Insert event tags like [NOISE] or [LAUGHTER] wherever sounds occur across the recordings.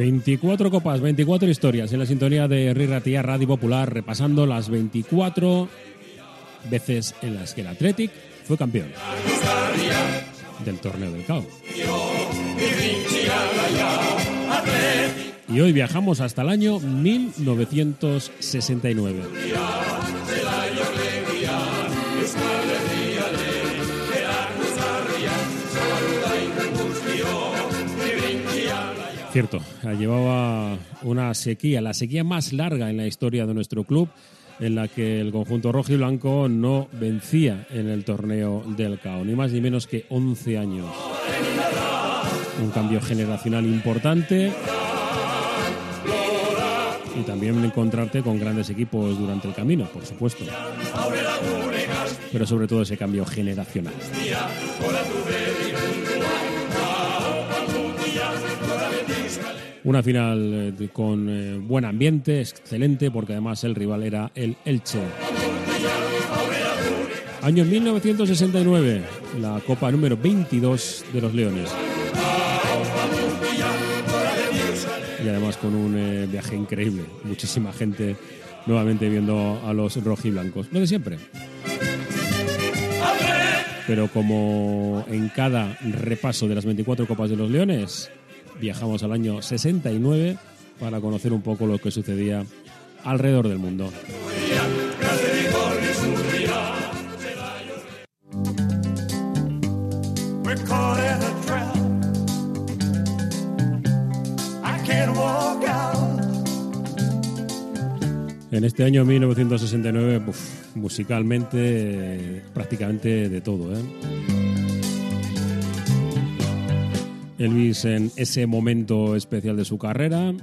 24 copas, 24 historias en la sintonía de Rirratía Radio Popular, repasando las 24 veces en las que el Athletic fue campeón del torneo del CAO. Y hoy viajamos hasta el año 1969. Cierto, llevaba una sequía, la sequía más larga en la historia de nuestro club, en la que el conjunto rojo y blanco no vencía en el torneo del CAO, ni más ni menos que 11 años. Un cambio generacional importante y también encontrarte con grandes equipos durante el camino, por supuesto. Pero sobre todo ese cambio generacional. Una final eh, con eh, buen ambiente, excelente, porque además el rival era el Elche. Año 1969, la Copa número 22 de los Leones. Y además con un eh, viaje increíble, muchísima gente nuevamente viendo a los rojiblancos. Lo de siempre. Pero como en cada repaso de las 24 Copas de los Leones, viajamos al año 69 para conocer un poco lo que sucedía alrededor del mundo. En este año 1969, musicalmente, prácticamente de todo. ¿eh? Elvis en ese momento especial de su carrera.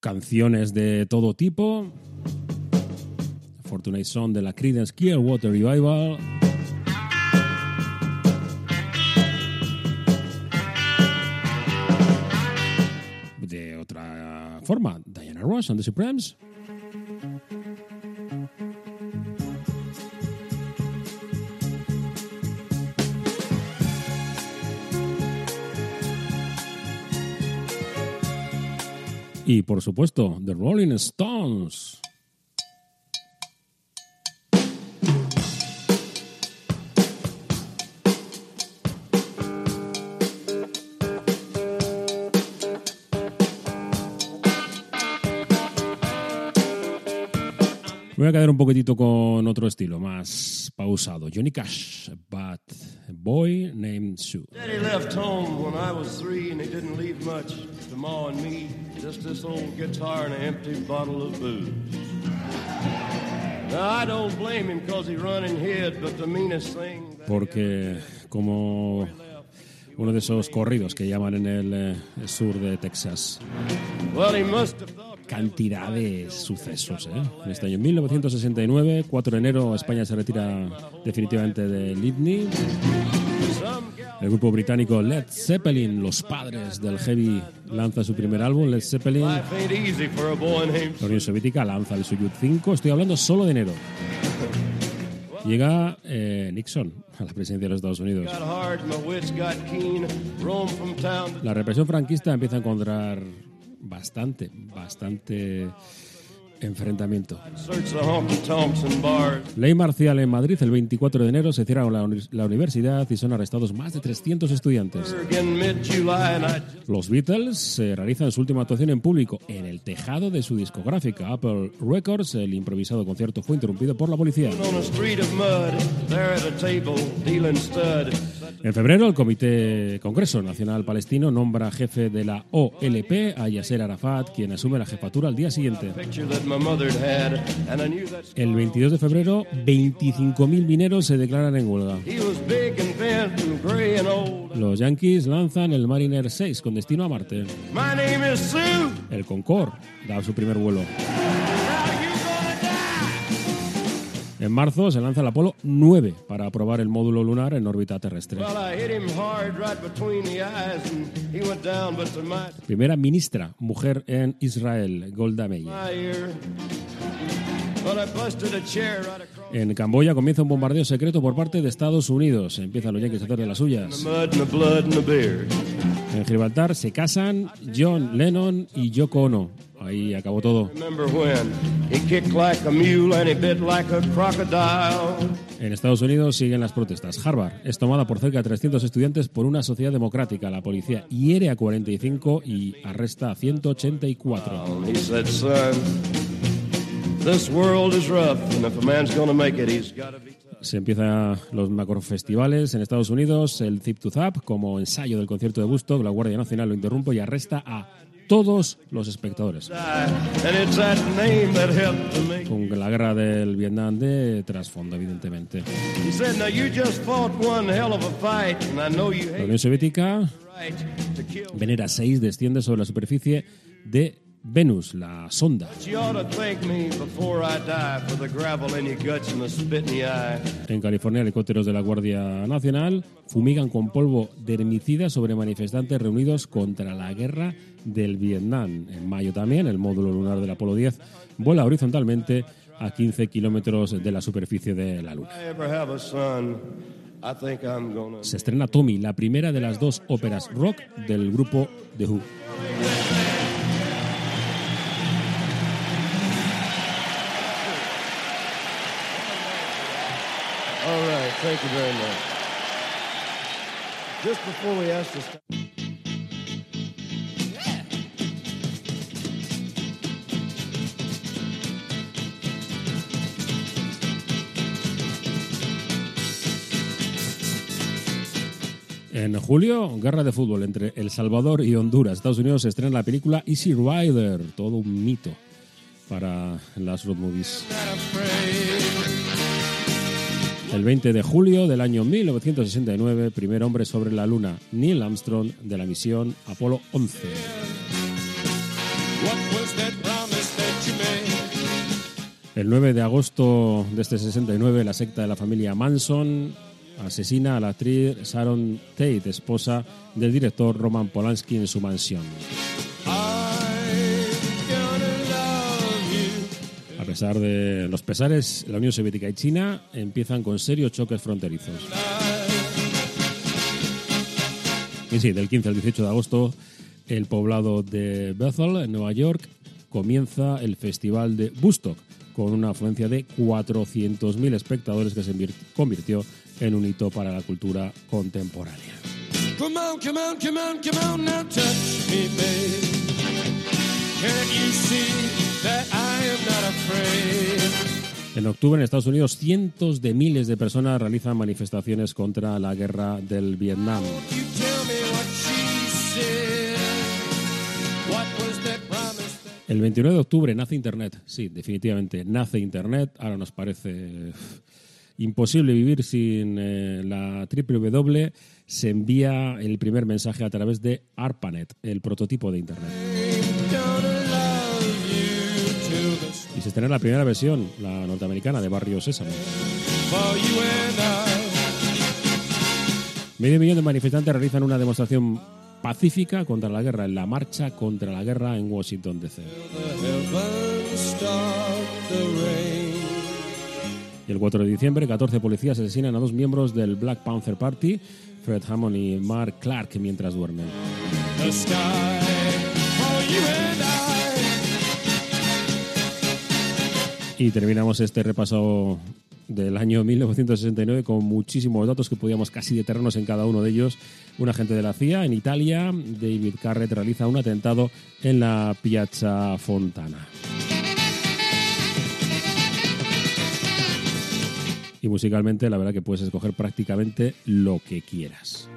Canciones de todo tipo. Fortunate Son de la Creedence Clearwater Revival. De otra forma, Diana Ross and the Supremes. Y por supuesto, The Rolling Stones. Voy a quedar un poquitito con otro estilo, más pausado. Johnny Cash, But a Boy Named Sue. Daddy left home when I was three and he didn't leave much to Ma and me. Just this old guitar and an empty bottle of booze. Now I don't blame him cause he run and hid, but the meanest thing... Porque como uno de esos corridos que llaman en el eh, sur de Texas. Well, he must have thought cantidad de sucesos. ¿eh? En este año 1969, 4 de enero, España se retira definitivamente de Litney. El grupo británico Led Zeppelin, los padres del heavy, lanza su primer álbum, Led Zeppelin. La Unión Soviética lanza el Soyuz 5. Estoy hablando solo de enero. Llega eh, Nixon a la presidencia de los Estados Unidos. La represión franquista empieza a encontrar bastante, bastante enfrentamiento. Ley marcial en Madrid el 24 de enero se cierra la, la, universidad y son arrestados más de 300 estudiantes. Los Beatles realizan su última actuación en público en el tejado de su discográfica Apple Records. El improvisado concierto fue interrumpido por la policía. En febrero, el Comité Congreso Nacional Palestino nombra jefe de la OLP a Yasser Arafat, quien asume la jefatura al día siguiente. El 22 de febrero, 25.000 mineros se declaran en huelga. Los Yankees lanzan el Mariner 6 con destino a Marte. El Concorde da su primer vuelo. En marzo se lanza el Apolo 9 para probar el módulo lunar en órbita terrestre. Primera ministra, mujer en Israel, Golda Meir. En Camboya comienza un bombardeo secreto por parte de Estados Unidos. Empiezan los yankees a hacer de las suyas. En Gibraltar se casan John Lennon y Yoko Ono. Ahí acabó todo. En Estados Unidos siguen las protestas. Harvard es tomada por cerca de 300 estudiantes por una sociedad democrática. La policía hiere a 45 y arresta a 184. Se empiezan los macrofestivales en Estados Unidos, el Zip to Zap, como ensayo del concierto de Busto, la Guardia Nacional lo interrumpe y arresta a todos los espectadores. Con la guerra del Vietnam de trasfondo, evidentemente. La Unión Soviética venera 6 desciende sobre la superficie de Venus, la sonda. En California, helicópteros de la Guardia Nacional fumigan con polvo de sobre manifestantes reunidos contra la guerra del Vietnam. En mayo también, el módulo lunar del Apolo 10 vuela horizontalmente a 15 kilómetros de la superficie de la Luna. Se estrena Tommy, la primera de las dos óperas rock del grupo The Who. Thank you very much. Just before we ask to julio, guerra de fútbol entre El Salvador y Honduras. Estados Unidos estrena la película Easy Rider, todo un mito para las road movies. El 20 de julio del año 1969, primer hombre sobre la Luna, Neil Armstrong, de la misión Apolo 11. El 9 de agosto de este 69, la secta de la familia Manson asesina a la actriz Sharon Tate, esposa del director Roman Polanski, en su mansión. A pesar de los pesares, la Unión Soviética y China empiezan con serios choques fronterizos. Y sí, del 15 al 18 de agosto, el poblado de Bethel, en Nueva York, comienza el Festival de Woodstock, con una afluencia de 400.000 espectadores que se convirtió en un hito para la cultura contemporánea. En octubre en Estados Unidos cientos de miles de personas realizan manifestaciones contra la guerra del Vietnam. El 29 de octubre nace Internet, sí, definitivamente nace Internet. Ahora nos parece imposible vivir sin eh, la www. Se envía el primer mensaje a través de ARPANET, el prototipo de Internet. Y se estrena la primera versión, la norteamericana, de Barrio Sésamo. Medio millón de manifestantes realizan una demostración pacífica contra la guerra en la marcha contra la guerra en Washington, D.C. Y el 4 de diciembre, 14 policías asesinan a dos miembros del Black Panther Party, Fred Hammond y Mark Clark, mientras duermen. Y terminamos este repaso del año 1969 con muchísimos datos que podíamos casi detenernos en cada uno de ellos. Un agente de la CIA en Italia, David Carrett, realiza un atentado en la Piazza Fontana. Y musicalmente, la verdad que puedes escoger prácticamente lo que quieras.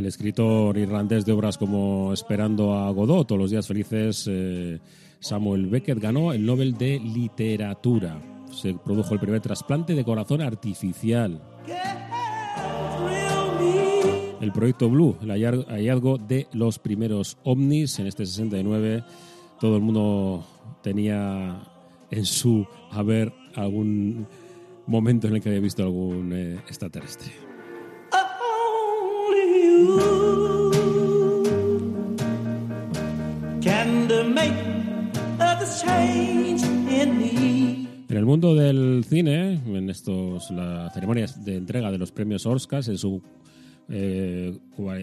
El escritor irlandés de obras como Esperando a Godot todos Los días felices, eh, Samuel Beckett ganó el Nobel de Literatura. Se produjo el primer trasplante de corazón artificial. El proyecto Blue, el hallazgo de los primeros ovnis en este 69. Todo el mundo tenía en su haber algún momento en el que había visto algún eh, extraterrestre. En el mundo del cine, en estos las ceremonias de entrega de los premios Oscars, en su eh,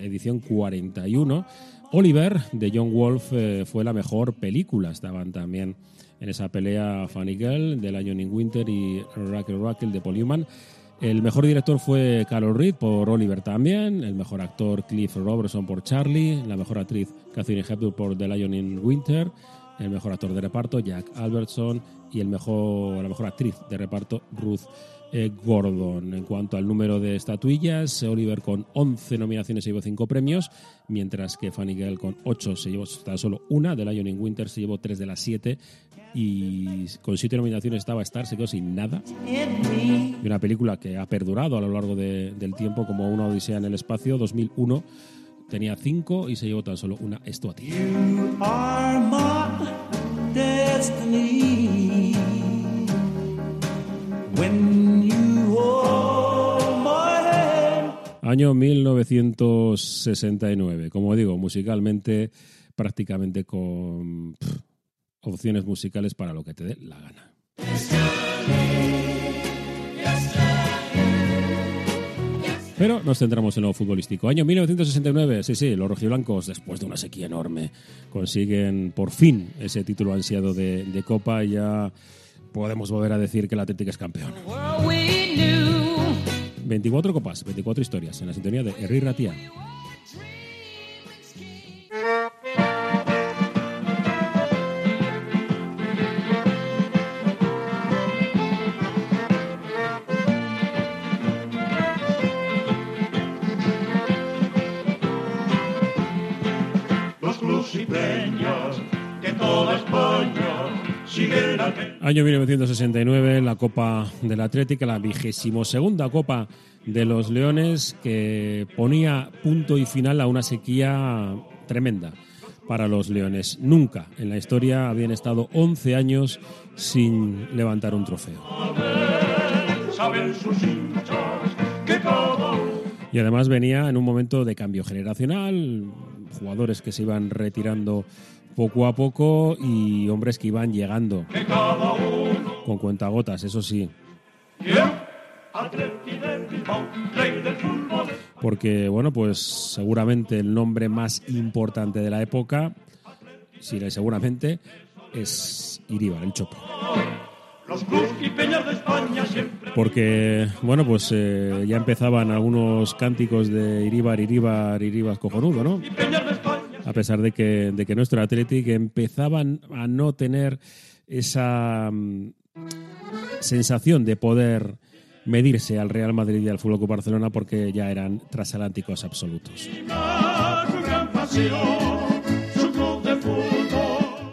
edición 41, Oliver de John Wolf eh, fue la mejor película. Estaban también en esa pelea Funny Girl de Lion Winter y Raquel Raquel de Paul Newman. El mejor director fue Carol Reed por Oliver también, el mejor actor Cliff Robertson por Charlie, la mejor actriz Catherine Hepburn por The Lion in Winter, el mejor actor de reparto Jack Albertson y el mejor, la mejor actriz de reparto Ruth Gordon. En cuanto al número de estatuillas, Oliver con 11 nominaciones se llevó 5 premios, mientras que Fanny Gale con 8 se llevó tan solo una, The Lion in Winter se llevó 3 de las 7 y con 7 nominaciones estaba Star, se quedó sin nada. Y una película que ha perdurado a lo largo del tiempo como una odisea en el espacio, 2001 tenía 5 y se llevó tan solo una estatuilla. Año 1969. Como digo, musicalmente prácticamente con opciones musicales para lo que te dé la gana. Pero nos centramos en lo futbolístico. Año 1969, sí, sí, los rojiblancos, después de una sequía enorme, consiguen por fin ese título ansiado de, de Copa y ya podemos volver a decir que el Atlético es campeón. 24 copas, 24 historias en la sintonía de Henry Ratia. Los y que toda España Año 1969, la Copa del Atlético, la vigésimo segunda Copa de los Leones, que ponía punto y final a una sequía tremenda para los Leones. Nunca en la historia habían estado 11 años sin levantar un trofeo. Y además venía en un momento de cambio generacional, jugadores que se iban retirando poco a poco y hombres que iban llegando con cuentagotas, eso sí. Porque, bueno, pues seguramente el nombre más importante de la época, sí, seguramente, es Iríbar, el Chopo. Porque, bueno, pues eh, ya empezaban algunos cánticos de Iríbar, Iríbar, Iríbar cojonudo, ¿no? A pesar de que, de que nuestro Athletic empezaban a no tener esa mm, sensación de poder medirse al Real Madrid y al Fútbol Club Barcelona porque ya eran transatlánticos absolutos.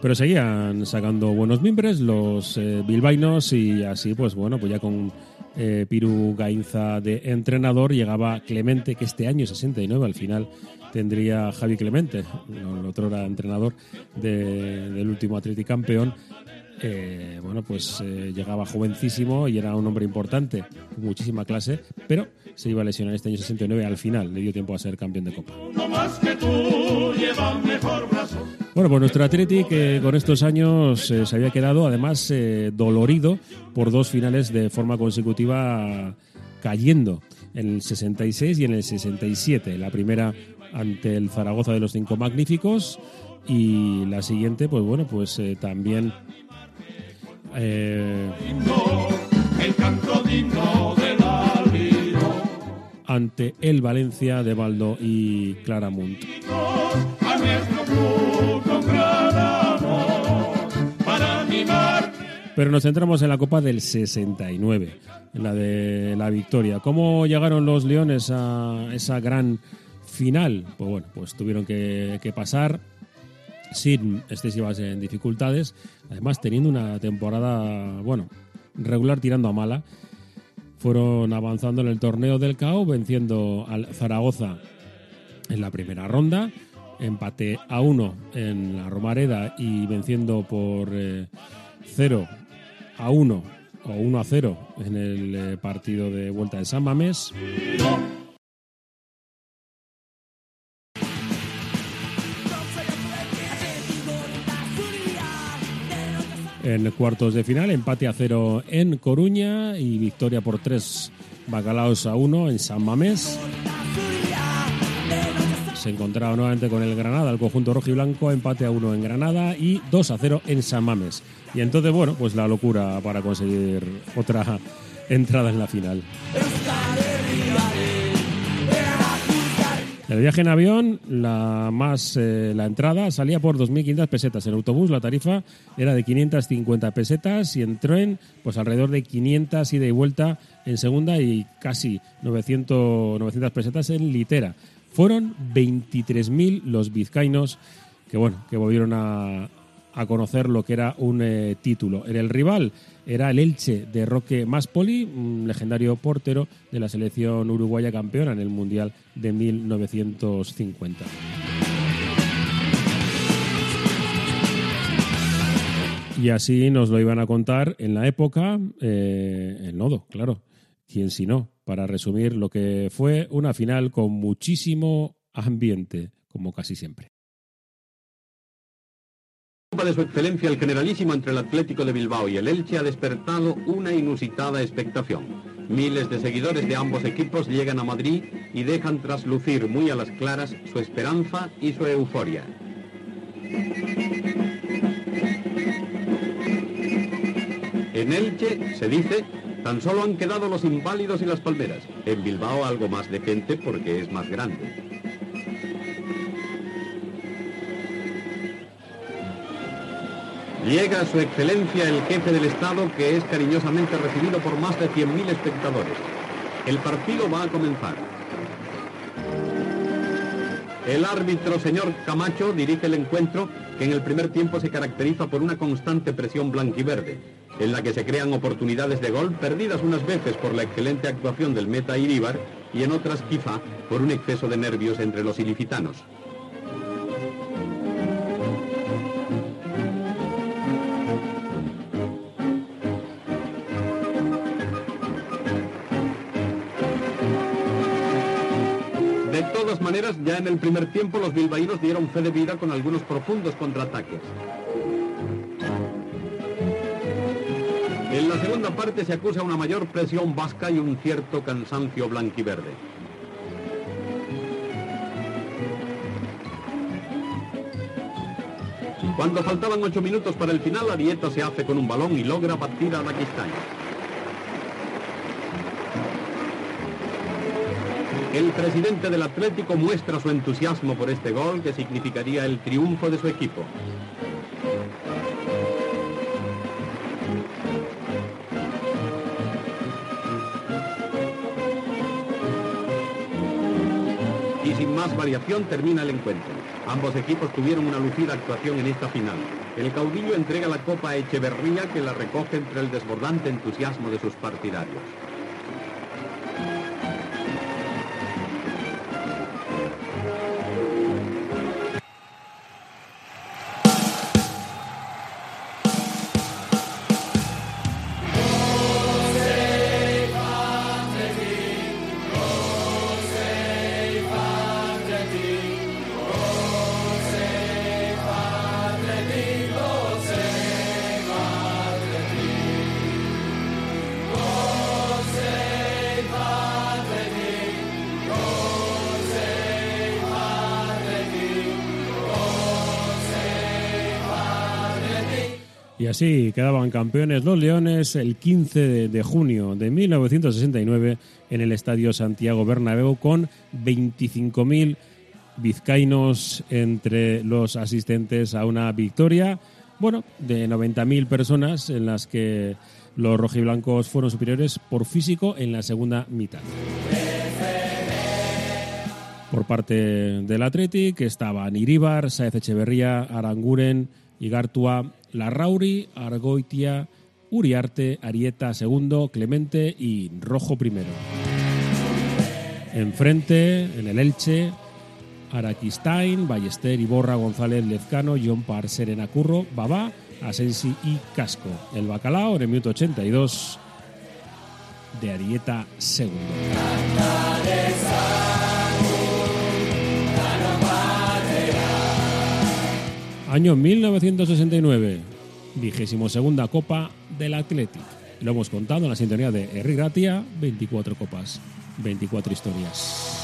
Pero seguían sacando buenos mimbres los eh, bilbainos y así, pues bueno, pues ya con eh, Piru Gainza de entrenador llegaba Clemente, que este año 69 al final tendría Javi Clemente, el otro era entrenador del último Atleti campeón. Eh, bueno, pues eh, llegaba jovencísimo y era un hombre importante, muchísima clase, pero se iba a lesionar este año 69 al final, le dio tiempo a ser campeón de Copa. Bueno, pues nuestro Atleti que con estos años eh, se había quedado además dolorido por dos finales de forma consecutiva cayendo en el 66 y en el 67. La primera ante el Zaragoza de los Cinco Magníficos y la siguiente, pues bueno, pues eh, también eh, ante el Valencia de Baldo y Claramunt. Pero nos centramos en la Copa del 69, en la de la victoria. ¿Cómo llegaron los Leones a esa gran final, pues bueno, pues tuvieron que, pasar sin excesivas eh, dificultades, además teniendo una temporada, bueno, regular tirando a mala. Fueron avanzando en el torneo del CAO, venciendo al Zaragoza en la primera ronda, empate a uno en la Romareda y venciendo por 0 eh, a 1 o 1 a 0 en el eh, partido de vuelta de San Mamés. En cuartos de final, empate a cero en Coruña y victoria por tres bacalaos a uno en San Mamés se encontraba nuevamente con el Granada, el conjunto rojo y blanco, empate a uno en Granada y 2 a 0 en San Mames. Y entonces, bueno, pues la locura para conseguir otra [LAUGHS] entrada en la final. El viaje en avión, la más eh, la entrada salía por 2.500 pesetas. En autobús la tarifa era de 550 pesetas y en tren, pues alrededor de 500 ida y vuelta en segunda y casi 900, 900 pesetas en litera. Fueron 23.000 los vizcaínos que, bueno, que volvieron a, conocer lo que era un eh, título. el rival era el Elche de Roque Maspoli, un legendario portero de la selección uruguaya campeona en el Mundial de 1950. Y así nos lo iban a contar en la época, eh, el nodo, claro. ¿Quién si no? para resumir lo que fue una final con muchísimo ambiente, como casi siempre. De su excelencia el generalísimo entre el Atlético de Bilbao y el Elche ha despertado una inusitada expectación. Miles de seguidores de ambos equipos llegan a Madrid y dejan traslucir muy a las claras su esperanza y su euforia. En Elche se dice Tan solo han quedado los inválidos y las palmeras. En Bilbao algo más de gente porque es más grande. Llega su excelencia el jefe del Estado que es cariñosamente recibido por más de 100.000 espectadores. El partido va a comenzar. El árbitro señor Camacho dirige el encuentro que en el primer tiempo se caracteriza por una constante presión blanquiverde en la que se crean oportunidades de gol perdidas unas veces por la excelente actuación del meta Iríbar y en otras quizá por un exceso de nervios entre los ilicitanos. Todas maneras, ya en el primer tiempo los bilbaínos dieron fe de vida con algunos profundos contraataques. En la segunda parte se acusa una mayor presión vasca y un cierto cansancio blanquiverde. Cuando faltaban ocho minutos para el final, la dieta se hace con un balón y logra batir a la El presidente del Atlético muestra su entusiasmo por este gol que significaría el triunfo de su equipo. más variación termina el encuentro. Ambos equipos tuvieron una lucida actuación en esta final. El caudillo entrega la copa a Echeverría que la recoge entre el desbordante entusiasmo de sus partidarios. Así quedaban campeones los Leones el 15 de, junio de 1969 en el Estadio Santiago Bernabéu con 25.000 vizcaínos entre los asistentes a una victoria, bueno, de 90.000 personas en las que los rojiblancos fueron superiores por físico en la segunda mitad. Por parte del Athletic estaban Iríbar, Saez Echeverría, Aranguren, Igartua, Larrauri, Argoitia, Uriarte, Arieta II, Clemente y Rojo I. Enfrente, en el Elche, Araquistain, Ballester, Iborra, González, Lezcano, John Par, Serena Curro, Babá Asensi y Casco. El Bacalao en el minuto 82 de Arieta segundo. Año 1969, vigésimo segunda Copa del Athletic. Lo hemos contado en la sintonía de Erri Gratia, 24 copas, 24 historias.